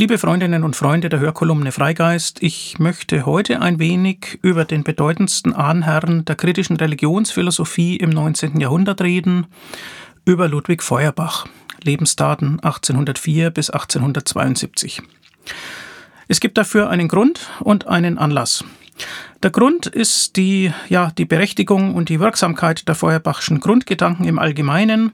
Liebe Freundinnen und Freunde der Hörkolumne Freigeist, ich möchte heute ein wenig über den bedeutendsten Ahnherrn der kritischen Religionsphilosophie im 19. Jahrhundert reden, über Ludwig Feuerbach, Lebensdaten 1804 bis 1872. Es gibt dafür einen Grund und einen Anlass. Der Grund ist die, ja, die Berechtigung und die Wirksamkeit der Feuerbachschen Grundgedanken im Allgemeinen,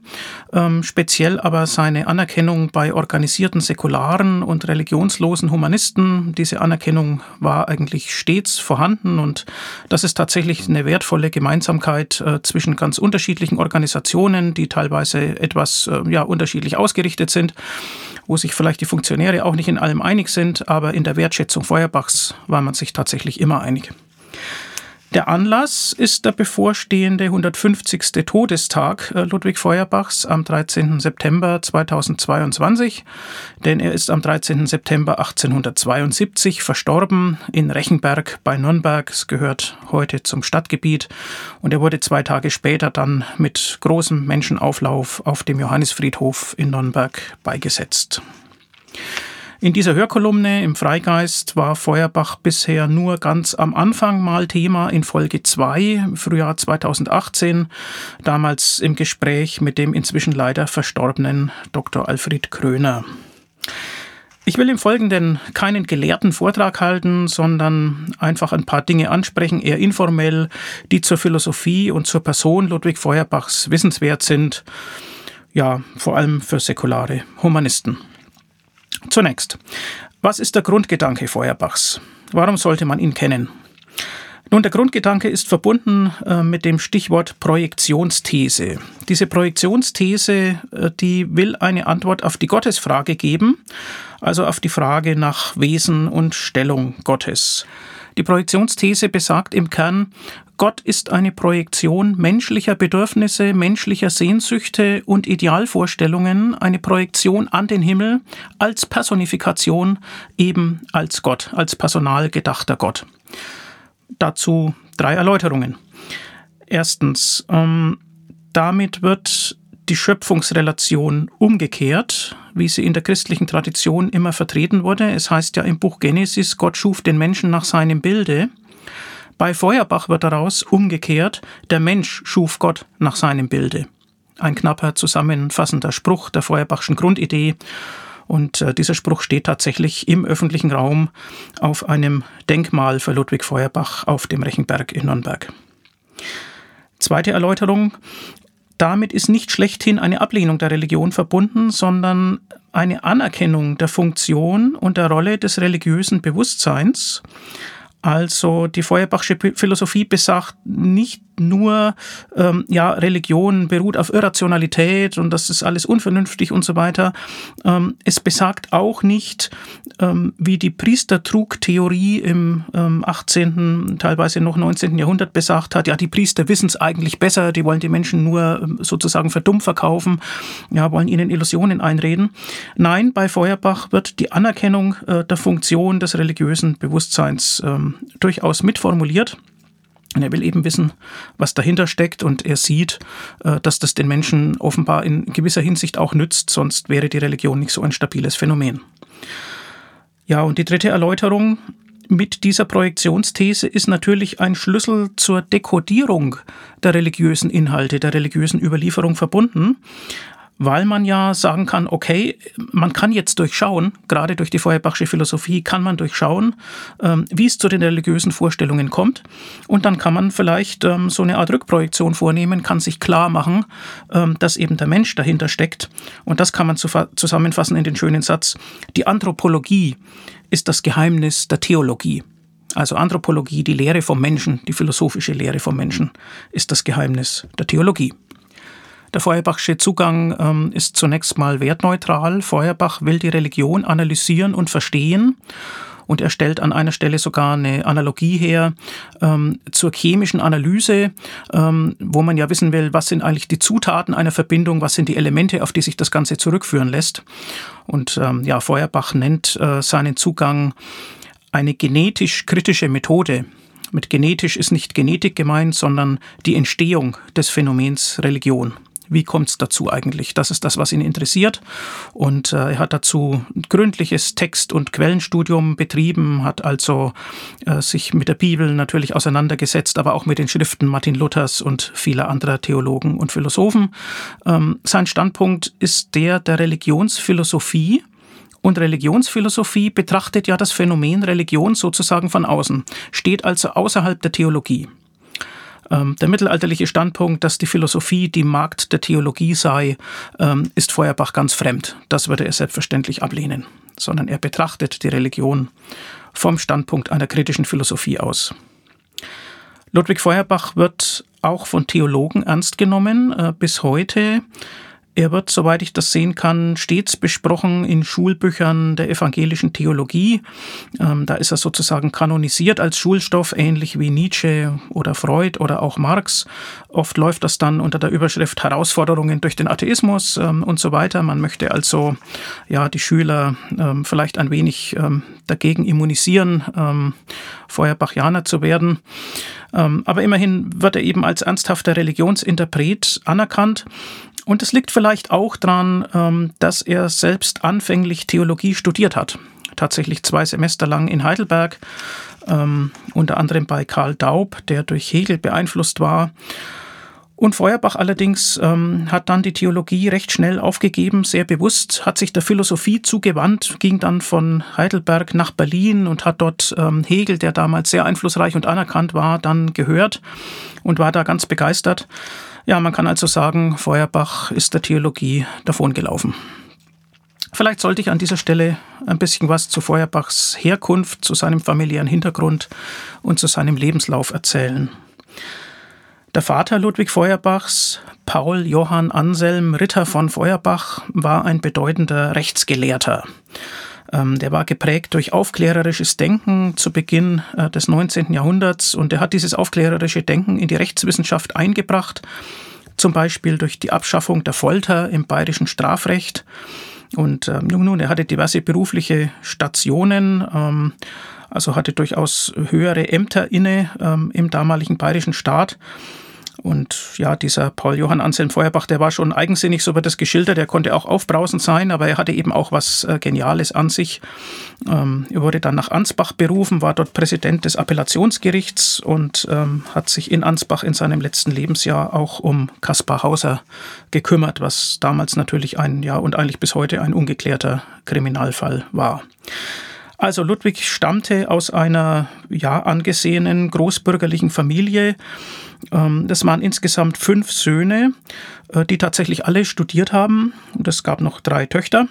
ähm, speziell aber seine Anerkennung bei organisierten säkularen und religionslosen Humanisten. Diese Anerkennung war eigentlich stets vorhanden und das ist tatsächlich eine wertvolle Gemeinsamkeit äh, zwischen ganz unterschiedlichen Organisationen, die teilweise etwas äh, ja, unterschiedlich ausgerichtet sind wo sich vielleicht die Funktionäre auch nicht in allem einig sind, aber in der Wertschätzung Feuerbachs war man sich tatsächlich immer einig. Der Anlass ist der bevorstehende 150. Todestag äh, Ludwig Feuerbachs am 13. September 2022, denn er ist am 13. September 1872 verstorben in Rechenberg bei Nürnberg. Es gehört heute zum Stadtgebiet und er wurde zwei Tage später dann mit großem Menschenauflauf auf dem Johannisfriedhof in Nürnberg beigesetzt. In dieser Hörkolumne im Freigeist war Feuerbach bisher nur ganz am Anfang mal Thema in Folge 2, Frühjahr 2018, damals im Gespräch mit dem inzwischen leider verstorbenen Dr. Alfred Kröner. Ich will im Folgenden keinen gelehrten Vortrag halten, sondern einfach ein paar Dinge ansprechen, eher informell, die zur Philosophie und zur Person Ludwig Feuerbachs wissenswert sind, ja, vor allem für säkulare Humanisten. Zunächst, was ist der Grundgedanke Feuerbachs? Warum sollte man ihn kennen? Nun, der Grundgedanke ist verbunden äh, mit dem Stichwort Projektionsthese. Diese Projektionsthese, äh, die will eine Antwort auf die Gottesfrage geben, also auf die Frage nach Wesen und Stellung Gottes. Die Projektionsthese besagt im Kern, Gott ist eine Projektion menschlicher Bedürfnisse, menschlicher Sehnsüchte und Idealvorstellungen, eine Projektion an den Himmel als Personifikation, eben als Gott, als personal gedachter Gott. Dazu drei Erläuterungen. Erstens, ähm, damit wird die Schöpfungsrelation umgekehrt, wie sie in der christlichen Tradition immer vertreten wurde. Es heißt ja im Buch Genesis, Gott schuf den Menschen nach seinem Bilde. Bei Feuerbach wird daraus umgekehrt, der Mensch schuf Gott nach seinem Bilde. Ein knapper zusammenfassender Spruch der Feuerbachschen Grundidee. Und äh, dieser Spruch steht tatsächlich im öffentlichen Raum auf einem Denkmal für Ludwig Feuerbach auf dem Rechenberg in Nürnberg. Zweite Erläuterung. Damit ist nicht schlechthin eine Ablehnung der Religion verbunden, sondern eine Anerkennung der Funktion und der Rolle des religiösen Bewusstseins also die Feuerbachsche Philosophie besagt nicht nur, ähm, ja, Religion beruht auf Irrationalität und das ist alles unvernünftig und so weiter. Ähm, es besagt auch nicht, ähm, wie die Priestertrugtheorie im ähm, 18., teilweise noch 19. Jahrhundert besagt hat, ja, die Priester wissen es eigentlich besser, die wollen die Menschen nur ähm, sozusagen für dumm verkaufen, ja, wollen ihnen Illusionen einreden. Nein, bei Feuerbach wird die Anerkennung äh, der Funktion des religiösen Bewusstseins ähm, durchaus mitformuliert. Und er will eben wissen, was dahinter steckt und er sieht, äh, dass das den Menschen offenbar in gewisser Hinsicht auch nützt, sonst wäre die Religion nicht so ein stabiles Phänomen. Ja, und die dritte Erläuterung mit dieser Projektionsthese ist natürlich ein Schlüssel zur Dekodierung der religiösen Inhalte, der religiösen Überlieferung verbunden weil man ja sagen kann, okay, man kann jetzt durchschauen, gerade durch die Feuerbachsche Philosophie kann man durchschauen, ähm, wie es zu den religiösen Vorstellungen kommt. Und dann kann man vielleicht ähm, so eine Art Rückprojektion vornehmen, kann sich klar machen, ähm, dass eben der Mensch dahinter steckt. Und das kann man zusammenfassen in den schönen Satz, die Anthropologie ist das Geheimnis der Theologie. Also Anthropologie, die Lehre vom Menschen, die philosophische Lehre vom Menschen, ist das Geheimnis der Theologie. Der Feuerbachsche Zugang ähm, ist zunächst mal wertneutral. Feuerbach will die Religion analysieren und verstehen. Und er stellt an einer Stelle sogar eine Analogie her ähm, zur chemischen Analyse, ähm, wo man ja wissen will, was sind eigentlich die Zutaten einer Verbindung, was sind die Elemente, auf die sich das Ganze zurückführen lässt. Und ähm, ja, Feuerbach nennt äh, seinen Zugang eine genetisch-kritische Methode. Mit genetisch ist nicht Genetik gemeint, sondern die Entstehung des Phänomens Religion. Wie kommt es dazu eigentlich? Das ist das, was ihn interessiert. Und äh, er hat dazu ein gründliches Text- und Quellenstudium betrieben, hat also äh, sich mit der Bibel natürlich auseinandergesetzt, aber auch mit den Schriften Martin Luthers und vieler anderer Theologen und Philosophen. Ähm, sein Standpunkt ist der der Religionsphilosophie. Und Religionsphilosophie betrachtet ja das Phänomen Religion sozusagen von außen, steht also außerhalb der Theologie. Ähm, der mittelalterliche Standpunkt, dass die Philosophie die Markt der Theologie sei, ähm, ist Feuerbach ganz fremd. Das würde er selbstverständlich ablehnen, sondern er betrachtet die Religion vom Standpunkt einer kritischen Philosophie aus. Ludwig Feuerbach wird auch von Theologen ernst genommen. Äh, bis heute er wird, soweit ich das sehen kann, stets besprochen in Schulbüchern der evangelischen Theologie. Ähm, da ist er sozusagen kanonisiert als Schulstoff, ähnlich wie Nietzsche oder Freud oder auch Marx. Oft läuft das dann unter der Überschrift Herausforderungen durch den Atheismus ähm, und so weiter. Man möchte also ja die Schüler ähm, vielleicht ein wenig dagegen immunisieren, ähm, Feuerbachianer zu werden. Aber immerhin wird er eben als ernsthafter Religionsinterpret anerkannt. Und es liegt vielleicht auch daran, ähm, dass er selbst anfänglich Theologie studiert hat. Tatsächlich zwei Semester lang in Heidelberg, ähm, unter anderem bei Karl Daub, der durch Hegel beeinflusst war. Und Feuerbach allerdings ähm, hat dann die Theologie recht schnell aufgegeben, sehr bewusst, hat sich der Philosophie zugewandt, ging dann von Heidelberg nach Berlin und hat dort ähm, Hegel, der damals sehr einflussreich und anerkannt war, dann gehört und war da ganz begeistert. Ja, man kann also sagen, Feuerbach ist der Theologie davongelaufen. Vielleicht sollte ich an dieser Stelle ein bisschen was zu Feuerbachs Herkunft, zu seinem familiären Hintergrund und zu seinem Lebenslauf erzählen. Der Vater Ludwig Feuerbachs, Paul Johann Anselm Ritter von Feuerbach, war ein bedeutender Rechtsgelehrter. Ähm, der war geprägt durch aufklärerisches Denken zu Beginn äh, des 19. Jahrhunderts und er hat dieses aufklärerische Denken in die Rechtswissenschaft eingebracht, zum Beispiel durch die Abschaffung der Folter im bayerischen Strafrecht. Und ähm, nun, er hatte diverse berufliche Stationen, ähm, also hatte durchaus höhere Ämter inne ähm, im damaligen bayerischen Staat. Und ja, dieser Paul Johann Anselm Feuerbach, der war schon eigensinnig, so wird das geschildert. Er konnte auch aufbrausend sein, aber er hatte eben auch was äh, Geniales an sich. Ähm, er wurde dann nach Ansbach berufen, war dort Präsident des Appellationsgerichts und ähm, hat sich in Ansbach in seinem letzten Lebensjahr auch um Kaspar Hauser gekümmert, was damals natürlich ein, ja, und eigentlich bis heute ein ungeklärter Kriminalfall war. Also Ludwig stammte aus einer ja angesehenen großbürgerlichen Familie. Ähm, das waren insgesamt fünf Söhne, äh, die tatsächlich alle studiert haben. Und es gab noch drei Töchter.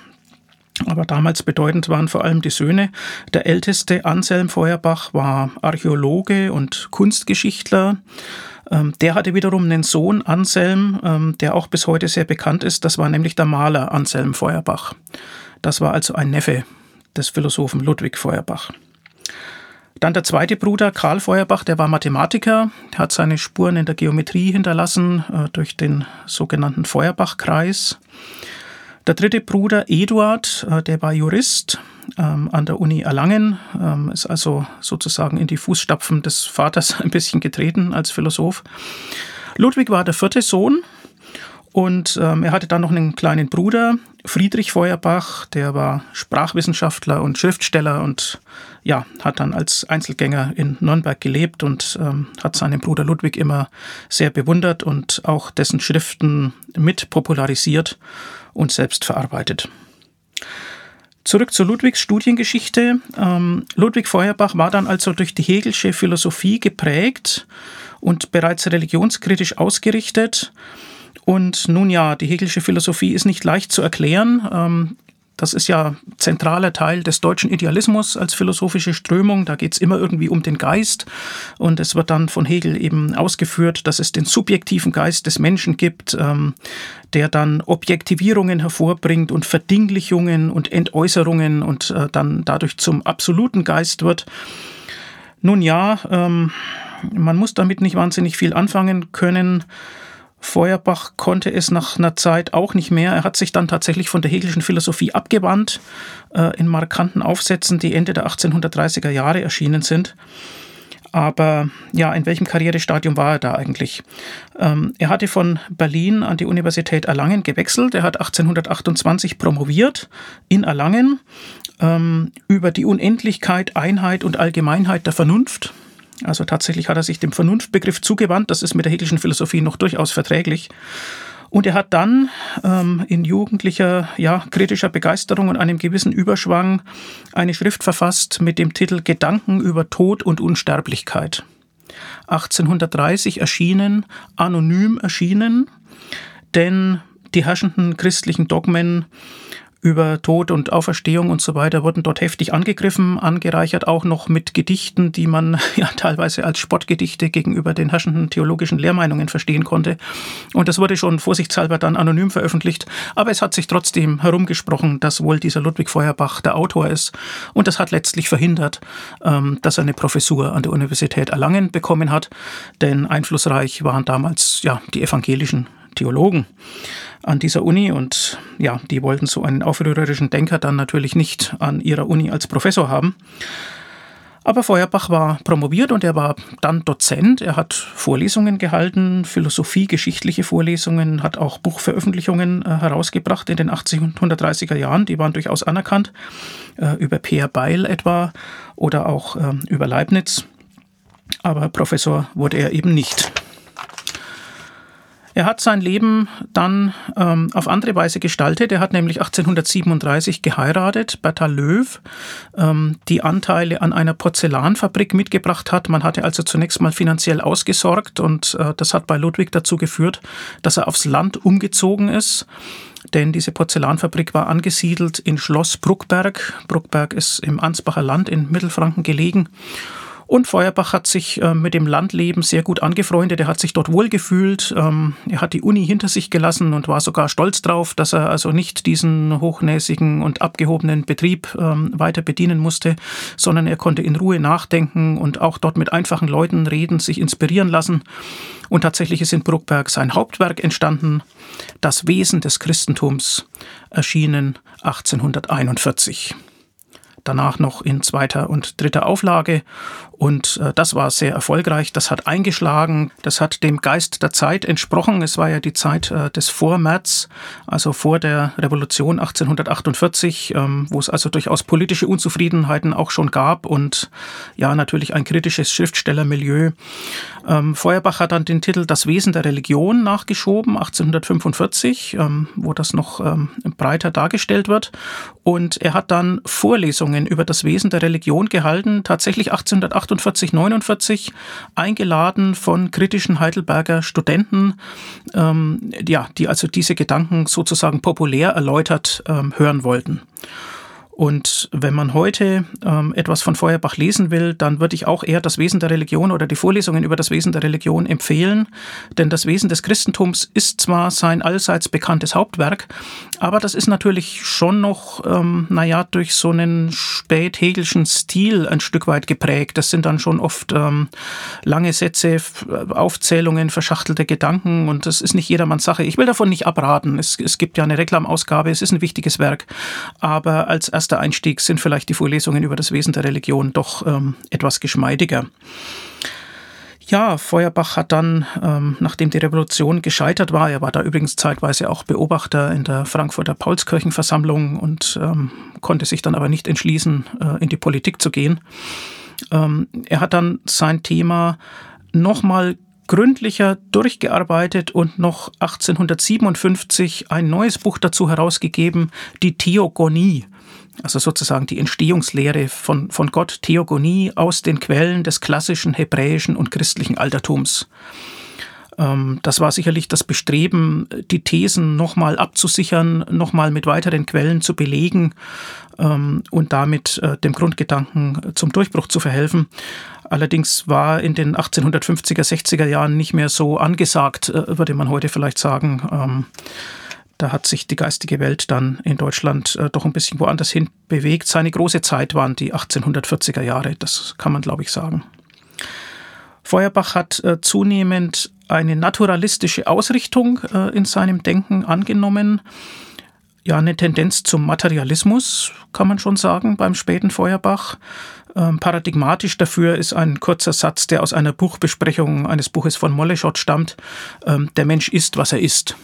Aber damals bedeutend waren vor allem die Söhne. Der älteste Anselm Feuerbach war Archäologe und Kunstgeschichtler. Ähm, der hatte wiederum einen Sohn, Anselm, ähm, der auch bis heute sehr bekannt ist. Das war nämlich der Maler Anselm Feuerbach. Das war also ein Neffe des Philosophen Ludwig Feuerbach. Dann der zweite Bruder, Karl Feuerbach, der war Mathematiker, der hat seine Spuren in der Geometrie hinterlassen äh, durch den sogenannten Feuerbach-Kreis. Der dritte Bruder, Eduard, äh, der war Jurist ähm, an der Uni Erlangen, ähm, ist also sozusagen in die Fußstapfen des Vaters ein bisschen getreten als Philosoph. Ludwig war der vierte Sohn und ähm, er hatte dann noch einen kleinen Bruder, Friedrich Feuerbach, der war Sprachwissenschaftler und Schriftsteller und ja, hat dann als Einzelgänger in Nürnberg gelebt und ähm, hat seinen Bruder Ludwig immer sehr bewundert und auch dessen Schriften mit popularisiert und selbst verarbeitet. Zurück zu Ludwigs Studiengeschichte. Ähm, Ludwig Feuerbach war dann also durch die Hegelsche Philosophie geprägt und bereits religionskritisch ausgerichtet. Und nun ja, die Hegelsche Philosophie ist nicht leicht zu erklären. Ähm, das ist ja zentraler Teil des deutschen Idealismus als philosophische Strömung. Da geht es immer irgendwie um den Geist. Und es wird dann von Hegel eben ausgeführt, dass es den subjektiven Geist des Menschen gibt, ähm, der dann Objektivierungen hervorbringt und Verdinglichungen und Entäußerungen und äh, dann dadurch zum absoluten Geist wird. Nun ja, ähm, man muss damit nicht wahnsinnig viel anfangen können. Feuerbach konnte es nach einer Zeit auch nicht mehr. Er hat sich dann tatsächlich von der Hegelischen Philosophie abgewandt äh, in markanten Aufsätzen, die Ende der 1830er Jahre erschienen sind. Aber ja, in welchem Karrierestadium war er da eigentlich? Ähm, er hatte von Berlin an die Universität Erlangen gewechselt. Er hat 1828 promoviert in Erlangen ähm, über die Unendlichkeit, Einheit und Allgemeinheit der Vernunft. Also tatsächlich hat er sich dem Vernunftbegriff zugewandt. Das ist mit der Hegelischen Philosophie noch durchaus verträglich. Und er hat dann ähm, in jugendlicher, ja, kritischer Begeisterung und einem gewissen Überschwang eine Schrift verfasst mit dem Titel Gedanken über Tod und Unsterblichkeit. 1830 erschienen, anonym erschienen, denn die herrschenden christlichen Dogmen über Tod und Auferstehung und so weiter wurden dort heftig angegriffen, angereichert auch noch mit Gedichten, die man ja teilweise als Spottgedichte gegenüber den herrschenden theologischen Lehrmeinungen verstehen konnte. Und das wurde schon vorsichtshalber dann anonym veröffentlicht. Aber es hat sich trotzdem herumgesprochen, dass wohl dieser Ludwig Feuerbach der Autor ist. Und das hat letztlich verhindert, ähm, dass er eine Professur an der Universität Erlangen bekommen hat. Denn einflussreich waren damals ja die evangelischen Theologen an dieser Uni und ja, die wollten so einen aufrührerischen Denker dann natürlich nicht an ihrer Uni als Professor haben. Aber Feuerbach war promoviert und er war dann Dozent. Er hat Vorlesungen gehalten, Philosophie, geschichtliche Vorlesungen, hat auch Buchveröffentlichungen äh, herausgebracht in den 1830er Jahren. Die waren durchaus anerkannt, äh, über Peer Beil etwa oder auch äh, über Leibniz. Aber Professor wurde er eben nicht. Er hat sein Leben dann ähm, auf andere Weise gestaltet. Er hat nämlich 1837 geheiratet, Bertha Löw, ähm, die Anteile an einer Porzellanfabrik mitgebracht hat. Man hatte also zunächst mal finanziell ausgesorgt und äh, das hat bei Ludwig dazu geführt, dass er aufs Land umgezogen ist denn diese Porzellanfabrik war angesiedelt in Schloss Bruckberg. Bruckberg ist im Ansbacher Land in Mittelfranken gelegen. Und Feuerbach hat sich äh, mit dem Landleben sehr gut angefreundet. Er hat sich dort wohlgefühlt. Ähm, er hat die Uni hinter sich gelassen und war sogar stolz darauf, dass er also nicht diesen hochnäsigen und abgehobenen Betrieb ähm, weiter bedienen musste, sondern er konnte in Ruhe nachdenken und auch dort mit einfachen Leuten reden, sich inspirieren lassen. Und tatsächlich ist in Bruckberg sein Hauptwerk entstanden, Das Wesen des Christentums, erschienen 1841 danach noch in zweiter und dritter Auflage. Und äh, das war sehr erfolgreich. Das hat eingeschlagen. Das hat dem Geist der Zeit entsprochen. Es war ja die Zeit äh, des Vormärz, also vor der Revolution 1848, ähm, wo es also durchaus politische Unzufriedenheiten auch schon gab und ja, natürlich ein kritisches Schriftstellermilieu. Ähm, Feuerbach hat dann den Titel Das Wesen der Religion nachgeschoben, 1845, ähm, wo das noch ähm, breiter dargestellt wird. Und er hat dann Vorlesungen über das Wesen der Religion gehalten, tatsächlich 1848, 49, eingeladen von kritischen Heidelberger Studenten, ähm, ja, die also diese Gedanken sozusagen populär erläutert ähm, hören wollten. Und wenn man heute ähm, etwas von Feuerbach lesen will, dann würde ich auch eher das Wesen der Religion oder die Vorlesungen über das Wesen der Religion empfehlen. Denn das Wesen des Christentums ist zwar sein allseits bekanntes Hauptwerk, aber das ist natürlich schon noch, ähm, naja, durch so einen späthegelschen Stil ein Stück weit geprägt. Das sind dann schon oft ähm, lange Sätze, Aufzählungen, verschachtelte Gedanken und das ist nicht jedermanns Sache. Ich will davon nicht abraten. Es, es gibt ja eine Reklamausgabe, es ist ein wichtiges Werk, aber als erster Einstieg sind vielleicht die Vorlesungen über das Wesen der Religion doch ähm, etwas geschmeidiger. Ja, Feuerbach hat dann, ähm, nachdem die Revolution gescheitert war, er war da übrigens zeitweise auch Beobachter in der Frankfurter Paulskirchenversammlung und ähm, konnte sich dann aber nicht entschließen, äh, in die Politik zu gehen. Ähm, er hat dann sein Thema nochmal gründlicher durchgearbeitet und noch 1857 ein neues Buch dazu herausgegeben, die Theogonie also sozusagen die Entstehungslehre von, von Gott, Theogonie aus den Quellen des klassischen hebräischen und christlichen Altertums. Ähm, das war sicherlich das Bestreben, die Thesen nochmal abzusichern, nochmal mit weiteren Quellen zu belegen ähm, und damit äh, dem Grundgedanken zum Durchbruch zu verhelfen. Allerdings war in den 1850er, 60er Jahren nicht mehr so angesagt, äh, würde man heute vielleicht sagen. Da hat sich die geistige Welt dann in Deutschland äh, doch ein bisschen woanders hin bewegt. Seine große Zeit waren die 1840er Jahre, das kann man, glaube ich, sagen. Feuerbach hat äh, zunehmend eine naturalistische Ausrichtung äh, in seinem Denken angenommen. Ja, eine Tendenz zum Materialismus, kann man schon sagen, beim späten Feuerbach. Ähm, paradigmatisch dafür ist ein kurzer Satz, der aus einer Buchbesprechung eines Buches von Moleschott stammt. Ähm, der Mensch ist, was er ist.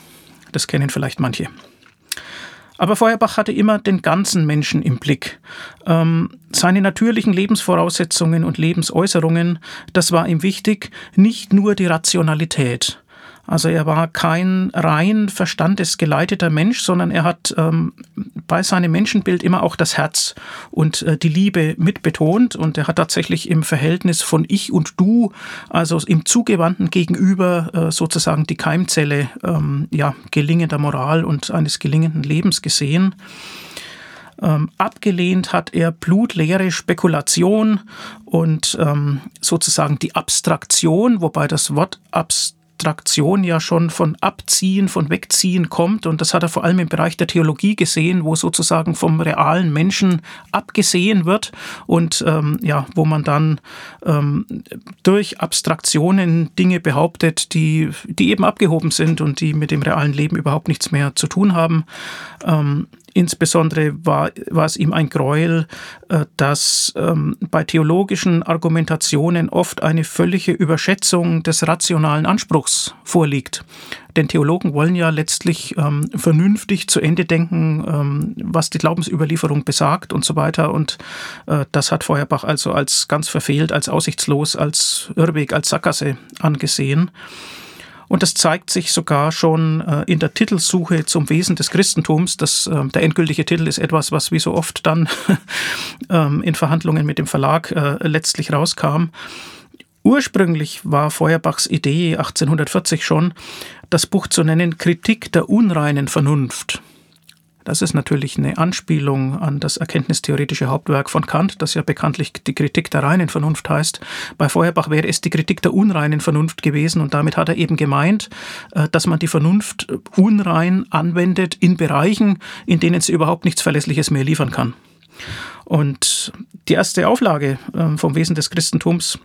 Das kennen vielleicht manche. Aber Feuerbach hatte immer den ganzen Menschen im Blick. Ähm, seine natürlichen Lebensvoraussetzungen und Lebensäußerungen, das war ihm wichtig, nicht nur die Rationalität. Also er war kein rein verstandesgeleiteter Mensch, sondern er hat ähm, bei seinem Menschenbild immer auch das Herz und äh, die Liebe mitbetont und er hat tatsächlich im Verhältnis von Ich und Du, also im zugewandten Gegenüber äh, sozusagen die Keimzelle ähm, ja, gelingender Moral und eines gelingenden Lebens gesehen. Ähm, abgelehnt hat er blutleere Spekulation und ähm, sozusagen die Abstraktion, wobei das Wort Abstraktion Abstraktion ja schon von Abziehen, von Wegziehen kommt. Und das hat er vor allem im Bereich der Theologie gesehen, wo sozusagen vom realen Menschen abgesehen wird und ähm, ja, wo man dann ähm, durch Abstraktionen Dinge behauptet, die, die eben abgehoben sind und die mit dem realen Leben überhaupt nichts mehr zu tun haben. Ähm, Insbesondere war, war es ihm ein Gräuel, äh, dass ähm, bei theologischen Argumentationen oft eine völlige Überschätzung des rationalen Anspruchs vorliegt. Denn Theologen wollen ja letztlich ähm, vernünftig zu Ende denken, ähm, was die Glaubensüberlieferung besagt und so weiter. Und äh, das hat Feuerbach also als ganz verfehlt, als aussichtslos, als Irrweg, als Sackgasse angesehen. Und das zeigt sich sogar schon äh, in der Titelsuche zum Wesen des Christentums. Das, äh, der endgültige Titel ist etwas, was wie so oft dann ähm, in Verhandlungen mit dem Verlag äh, letztlich rauskam. Ursprünglich war Feuerbachs Idee 1840 schon, das Buch zu nennen Kritik der unreinen Vernunft. Das ist natürlich eine Anspielung an das erkenntnistheoretische Hauptwerk von Kant, das ja bekanntlich die Kritik der reinen Vernunft heißt. Bei Feuerbach wäre es die Kritik der unreinen Vernunft gewesen und damit hat er eben gemeint, äh, dass man die Vernunft unrein anwendet in Bereichen, in denen sie überhaupt nichts Verlässliches mehr liefern kann. Und die erste Auflage ähm, vom Wesen des Christentums,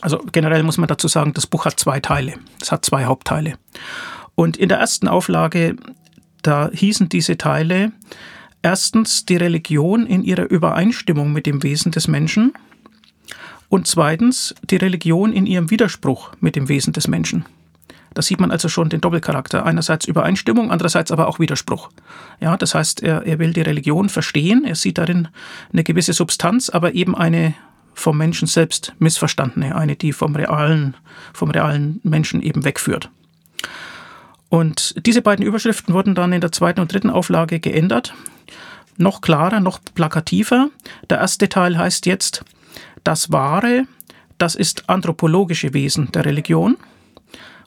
also generell muss man dazu sagen, das Buch hat zwei Teile. Es hat zwei Hauptteile. Und in der ersten Auflage da hießen diese Teile erstens die Religion in ihrer Übereinstimmung mit dem Wesen des Menschen und zweitens die Religion in ihrem Widerspruch mit dem Wesen des Menschen. Da sieht man also schon den Doppelcharakter. Einerseits Übereinstimmung, andererseits aber auch Widerspruch. Ja, das heißt, er, er will die Religion verstehen, er sieht darin eine gewisse Substanz, aber eben eine vom Menschen selbst missverstandene, eine, die vom realen, vom realen Menschen eben wegführt. Und diese beiden Überschriften wurden dann in der zweiten und dritten Auflage geändert. Noch klarer, noch plakativer. Der erste Teil heißt jetzt, das Wahre, das ist anthropologische Wesen der Religion.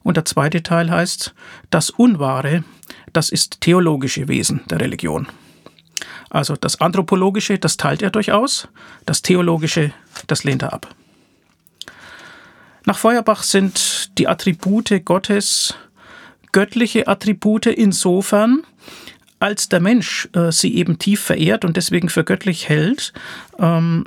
Und der zweite Teil heißt, das Unwahre, das ist theologische Wesen der Religion. Also das Anthropologische, das teilt er durchaus, das Theologische, das lehnt er ab. Nach Feuerbach sind die Attribute Gottes göttliche Attribute insofern, als der Mensch äh, sie eben tief verehrt und deswegen für göttlich hält. Ähm,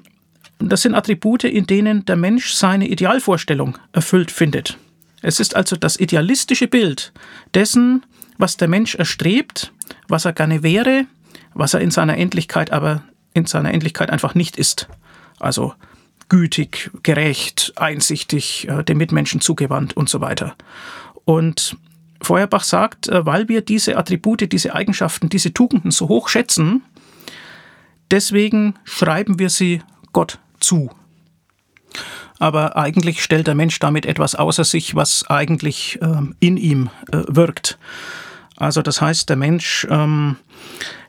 das sind Attribute, in denen der Mensch seine Idealvorstellung erfüllt findet. Es ist also das idealistische Bild dessen, was der Mensch erstrebt, was er gerne wäre, was er in seiner Endlichkeit aber in seiner Endlichkeit einfach nicht ist. Also gütig, gerecht, einsichtig, äh, dem Mitmenschen zugewandt und so weiter. Und Feuerbach sagt, äh, weil wir diese Attribute, diese Eigenschaften, diese Tugenden so hoch schätzen, deswegen schreiben wir sie Gott zu. Aber eigentlich stellt der Mensch damit etwas außer sich, was eigentlich ähm, in ihm äh, wirkt. Also das heißt, der Mensch, ähm,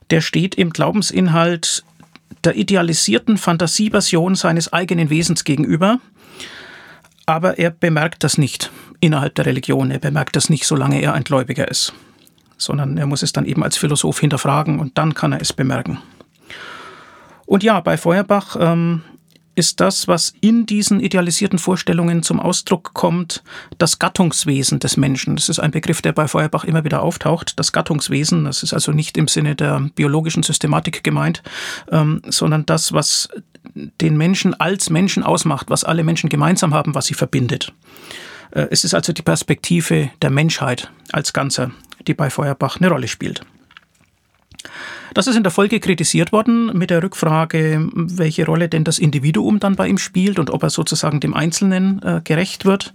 der steht im Glaubensinhalt der idealisierten Fantasieversion seines eigenen Wesens gegenüber, aber er bemerkt das nicht innerhalb der Religion. Er bemerkt das nicht, solange er ein Gläubiger ist, sondern er muss es dann eben als Philosoph hinterfragen und dann kann er es bemerken. Und ja, bei Feuerbach ähm, ist das, was in diesen idealisierten Vorstellungen zum Ausdruck kommt, das Gattungswesen des Menschen. Das ist ein Begriff, der bei Feuerbach immer wieder auftaucht. Das Gattungswesen, das ist also nicht im Sinne der biologischen Systematik gemeint, ähm, sondern das, was den Menschen als Menschen ausmacht, was alle Menschen gemeinsam haben, was sie verbindet. Äh, es ist also die Perspektive der Menschheit als Ganzer, die bei Feuerbach eine Rolle spielt. Das ist in der Folge kritisiert worden mit der Rückfrage, welche Rolle denn das Individuum dann bei ihm spielt und ob er sozusagen dem Einzelnen äh, gerecht wird.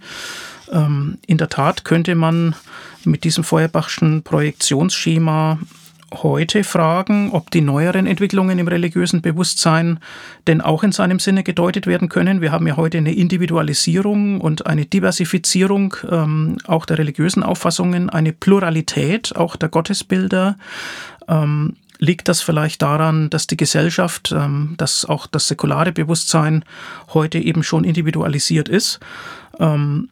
Ähm, in der Tat könnte man mit diesem Feuerbachschen Projektionsschema heute fragen, ob die neueren Entwicklungen im religiösen Bewusstsein denn auch in seinem Sinne gedeutet werden können. Wir haben ja heute eine Individualisierung und eine Diversifizierung ähm, auch der religiösen Auffassungen, eine Pluralität auch der Gottesbilder. Ähm, liegt das vielleicht daran, dass die Gesellschaft, ähm, dass auch das säkulare Bewusstsein heute eben schon individualisiert ist? Ähm,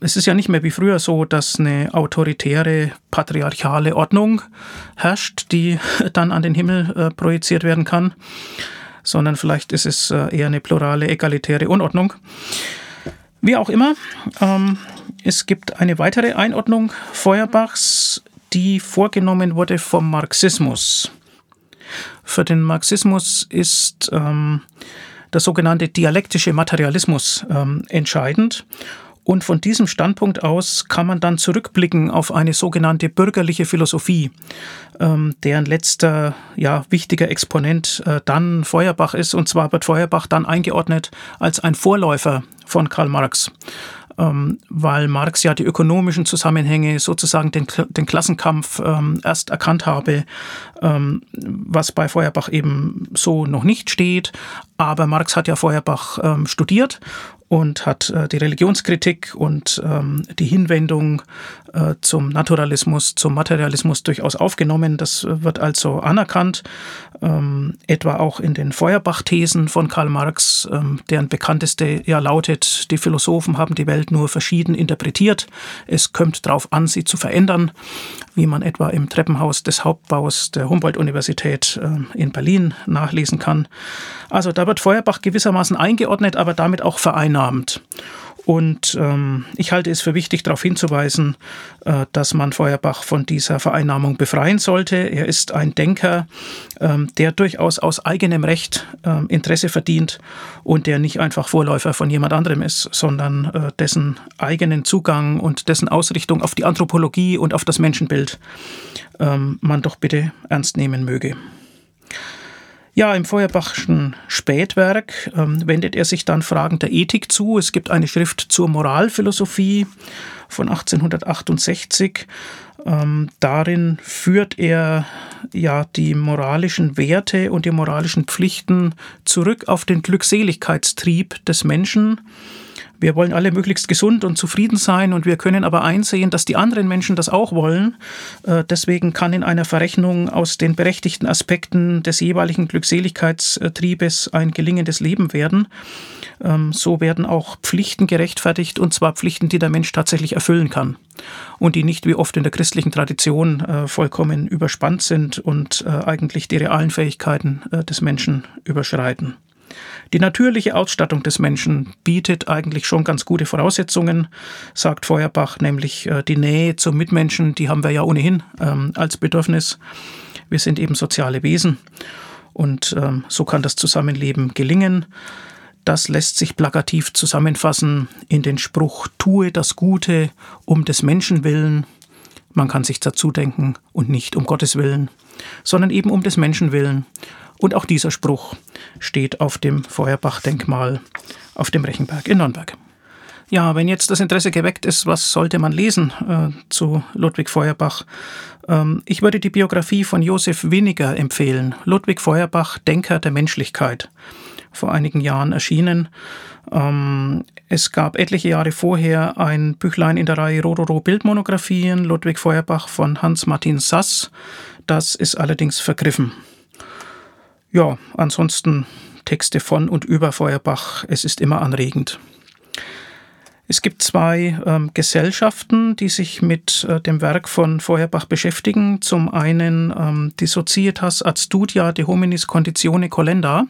es ist ja nicht mehr wie früher so, dass eine autoritäre, patriarchale Ordnung herrscht, die dann an den Himmel äh, projiziert werden kann, sondern vielleicht ist es äh, eher eine plurale, egalitäre Unordnung. Wie auch immer, ähm, es gibt eine weitere Einordnung Feuerbachs, die vorgenommen wurde vom Marxismus. Für den Marxismus ist ähm, der sogenannte dialektische Materialismus ähm, entscheidend. Und von diesem Standpunkt aus kann man dann zurückblicken auf eine sogenannte bürgerliche Philosophie, ähm, deren letzter ja, wichtiger Exponent äh, dann Feuerbach ist. Und zwar wird Feuerbach dann eingeordnet als ein Vorläufer von Karl Marx ähm, weil Marx ja die ökonomischen Zusammenhänge, sozusagen den, den Klassenkampf ähm, erst erkannt habe, ähm, was bei Feuerbach eben so noch nicht steht. Aber Marx hat ja Feuerbach ähm, studiert und hat äh, die Religionskritik und ähm, die Hinwendung zum Naturalismus, zum Materialismus durchaus aufgenommen. Das wird also anerkannt, ähm, etwa auch in den Feuerbach-Thesen von Karl Marx, ähm, deren bekannteste ja lautet, die Philosophen haben die Welt nur verschieden interpretiert. Es kommt darauf an, sie zu verändern, wie man etwa im Treppenhaus des Hauptbaus der Humboldt-Universität äh, in Berlin nachlesen kann. Also da wird Feuerbach gewissermaßen eingeordnet, aber damit auch vereinnahmt. Und ähm, ich halte es für wichtig, darauf hinzuweisen, äh, dass man Feuerbach von dieser Vereinnahmung befreien sollte. Er ist ein Denker, ähm, der durchaus aus eigenem Recht ähm, Interesse verdient und der nicht einfach Vorläufer von jemand anderem ist, sondern äh, dessen eigenen Zugang und dessen Ausrichtung auf die Anthropologie und auf das Menschenbild ähm, man doch bitte ernst nehmen möge. Ja, im Feuerbachschen Spätwerk ähm, wendet er sich dann Fragen der Ethik zu. Es gibt eine Schrift zur Moralphilosophie von 1868. Ähm, darin führt er ja die moralischen Werte und die moralischen Pflichten zurück auf den Glückseligkeitstrieb des Menschen wir wollen alle möglichst gesund und zufrieden sein und wir können aber einsehen, dass die anderen Menschen das auch wollen. Äh, deswegen kann in einer Verrechnung aus den berechtigten Aspekten des jeweiligen Glückseligkeitstriebes ein gelingendes Leben werden. Ähm, so werden auch Pflichten gerechtfertigt und zwar Pflichten, die der Mensch tatsächlich erfüllen kann und die nicht wie oft in der christlichen Tradition äh, vollkommen überspannt sind und äh, eigentlich die realen Fähigkeiten des Menschen überschreiten. Die natürliche Ausstattung des Menschen bietet eigentlich schon ganz gute Voraussetzungen, sagt Feuerbach, nämlich äh, die Nähe zum Mitmenschen, die haben wir ja ohnehin ähm, als Bedürfnis. Wir sind eben soziale Wesen und ähm, so kann das Zusammenleben gelingen. Das lässt sich plakativ zusammenfassen in den Spruch, tue das Gute um des Menschen willen. Man kann sich dazu denken und nicht um Gottes Willen, sondern eben um des Menschen willen. Und auch dieser Spruch steht auf dem Feuerbach-Denkmal auf dem Rechenberg in Nürnberg. Ja, wenn jetzt das Interesse geweckt ist, was sollte man lesen äh, zu Ludwig Feuerbach? Ähm, ich würde die Biografie von Josef Winiger empfehlen. Ludwig Feuerbach, Denker der Menschlichkeit, vor einigen Jahren erschienen. Ähm, es gab etliche Jahre vorher ein Büchlein in der Reihe Rororo Bildmonographien, Ludwig Feuerbach von Hans-Martin Sass. Das ist allerdings vergriffen. Ja, ansonsten Texte von und über Feuerbach. Es ist immer anregend. Es gibt zwei ähm, Gesellschaften, die sich mit äh, dem Werk von Feuerbach beschäftigen. Zum einen ähm, die Societas ad Studia de Hominis Conditione Colenda.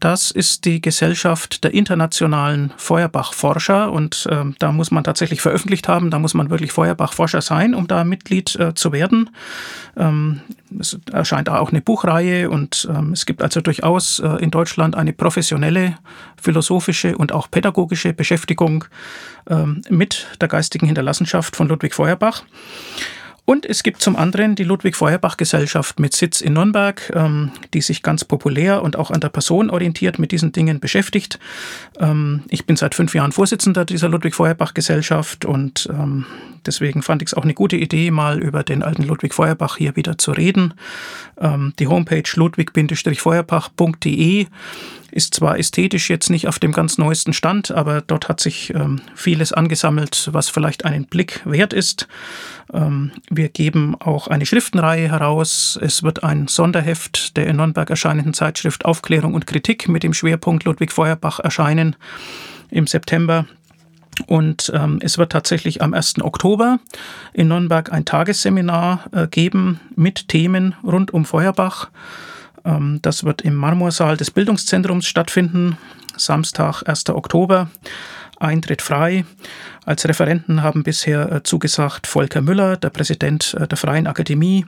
Das ist die Gesellschaft der internationalen Feuerbach-Forscher und äh, da muss man tatsächlich veröffentlicht haben, da muss man wirklich Feuerbach-Forscher sein, um da Mitglied äh, zu werden. Ähm, es erscheint auch eine Buchreihe und ähm, es gibt also durchaus äh, in Deutschland eine professionelle philosophische und auch pädagogische Beschäftigung ähm, mit der geistigen Hinterlassenschaft von Ludwig Feuerbach. Und es gibt zum anderen die Ludwig Feuerbach Gesellschaft mit Sitz in Nürnberg, ähm, die sich ganz populär und auch an der Person orientiert mit diesen Dingen beschäftigt. Ähm, ich bin seit fünf Jahren Vorsitzender dieser Ludwig Feuerbach Gesellschaft und ähm, deswegen fand ich es auch eine gute Idee, mal über den alten Ludwig Feuerbach hier wieder zu reden. Ähm, die Homepage ludwig-feuerbach.de ist zwar ästhetisch jetzt nicht auf dem ganz neuesten Stand, aber dort hat sich ähm, vieles angesammelt, was vielleicht einen Blick wert ist. Ähm, wir geben auch eine Schriftenreihe heraus. Es wird ein Sonderheft der in Nürnberg erscheinenden Zeitschrift Aufklärung und Kritik mit dem Schwerpunkt Ludwig Feuerbach erscheinen im September. Und ähm, es wird tatsächlich am 1. Oktober in Nürnberg ein Tagesseminar äh, geben mit Themen rund um Feuerbach. Ähm, das wird im Marmorsaal des Bildungszentrums stattfinden, Samstag, 1. Oktober. Eintritt frei. Als Referenten haben bisher äh, zugesagt Volker Müller, der Präsident äh, der Freien Akademie,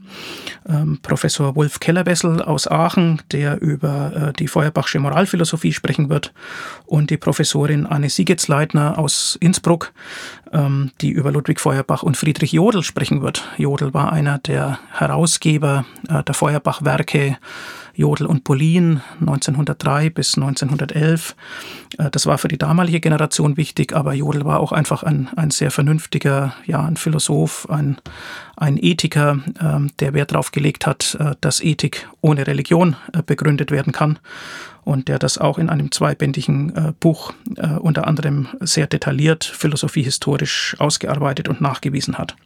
ähm, Professor Wolf Kellerwessel aus Aachen, der über äh, die Feuerbachsche Moralphilosophie sprechen wird, und die Professorin Anne Siegetzleitner aus Innsbruck, ähm, die über Ludwig Feuerbach und Friedrich Jodl sprechen wird. Jodl war einer der Herausgeber der Feuerbach-Werke Jodl und Polin 1903 bis 1911. Äh, das war für die damalige Generation wichtig, aber Jodl war auch einfach ein, ein sehr vernünftiger, ja, ein Philosoph, ein, ein Ethiker, ähm, der Wert darauf gelegt hat, äh, dass Ethik ohne Religion äh, begründet werden kann und der das auch in einem zweibändigen Buch unter anderem sehr detailliert philosophiehistorisch ausgearbeitet und nachgewiesen hat.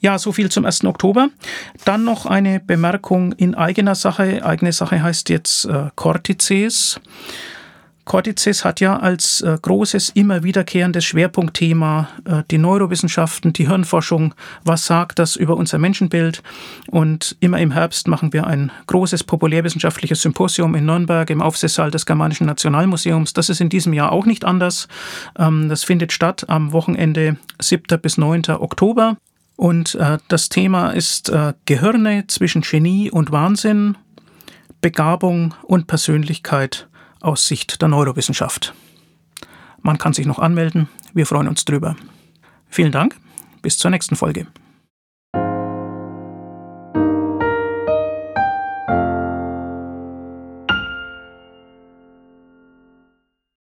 Ja, so viel zum 1. Oktober. Dann noch eine Bemerkung in eigener Sache. Eigene Sache heißt jetzt äh, Cortices. Cortices hat ja als äh, großes, immer wiederkehrendes Schwerpunktthema äh, die Neurowissenschaften, die Hirnforschung. Was sagt das über unser Menschenbild? Und immer im Herbst machen wir ein großes populärwissenschaftliches Symposium in Nürnberg im Aufsichtssaal des Germanischen Nationalmuseums. Das ist in diesem Jahr auch nicht anders. Ähm, das findet statt am Wochenende 7. bis 9. Oktober. Und äh, das Thema ist äh, Gehirne zwischen Genie und Wahnsinn, Begabung und Persönlichkeit aus Sicht der Neurowissenschaft. Man kann sich noch anmelden. Wir freuen uns drüber. Vielen Dank. Bis zur nächsten Folge.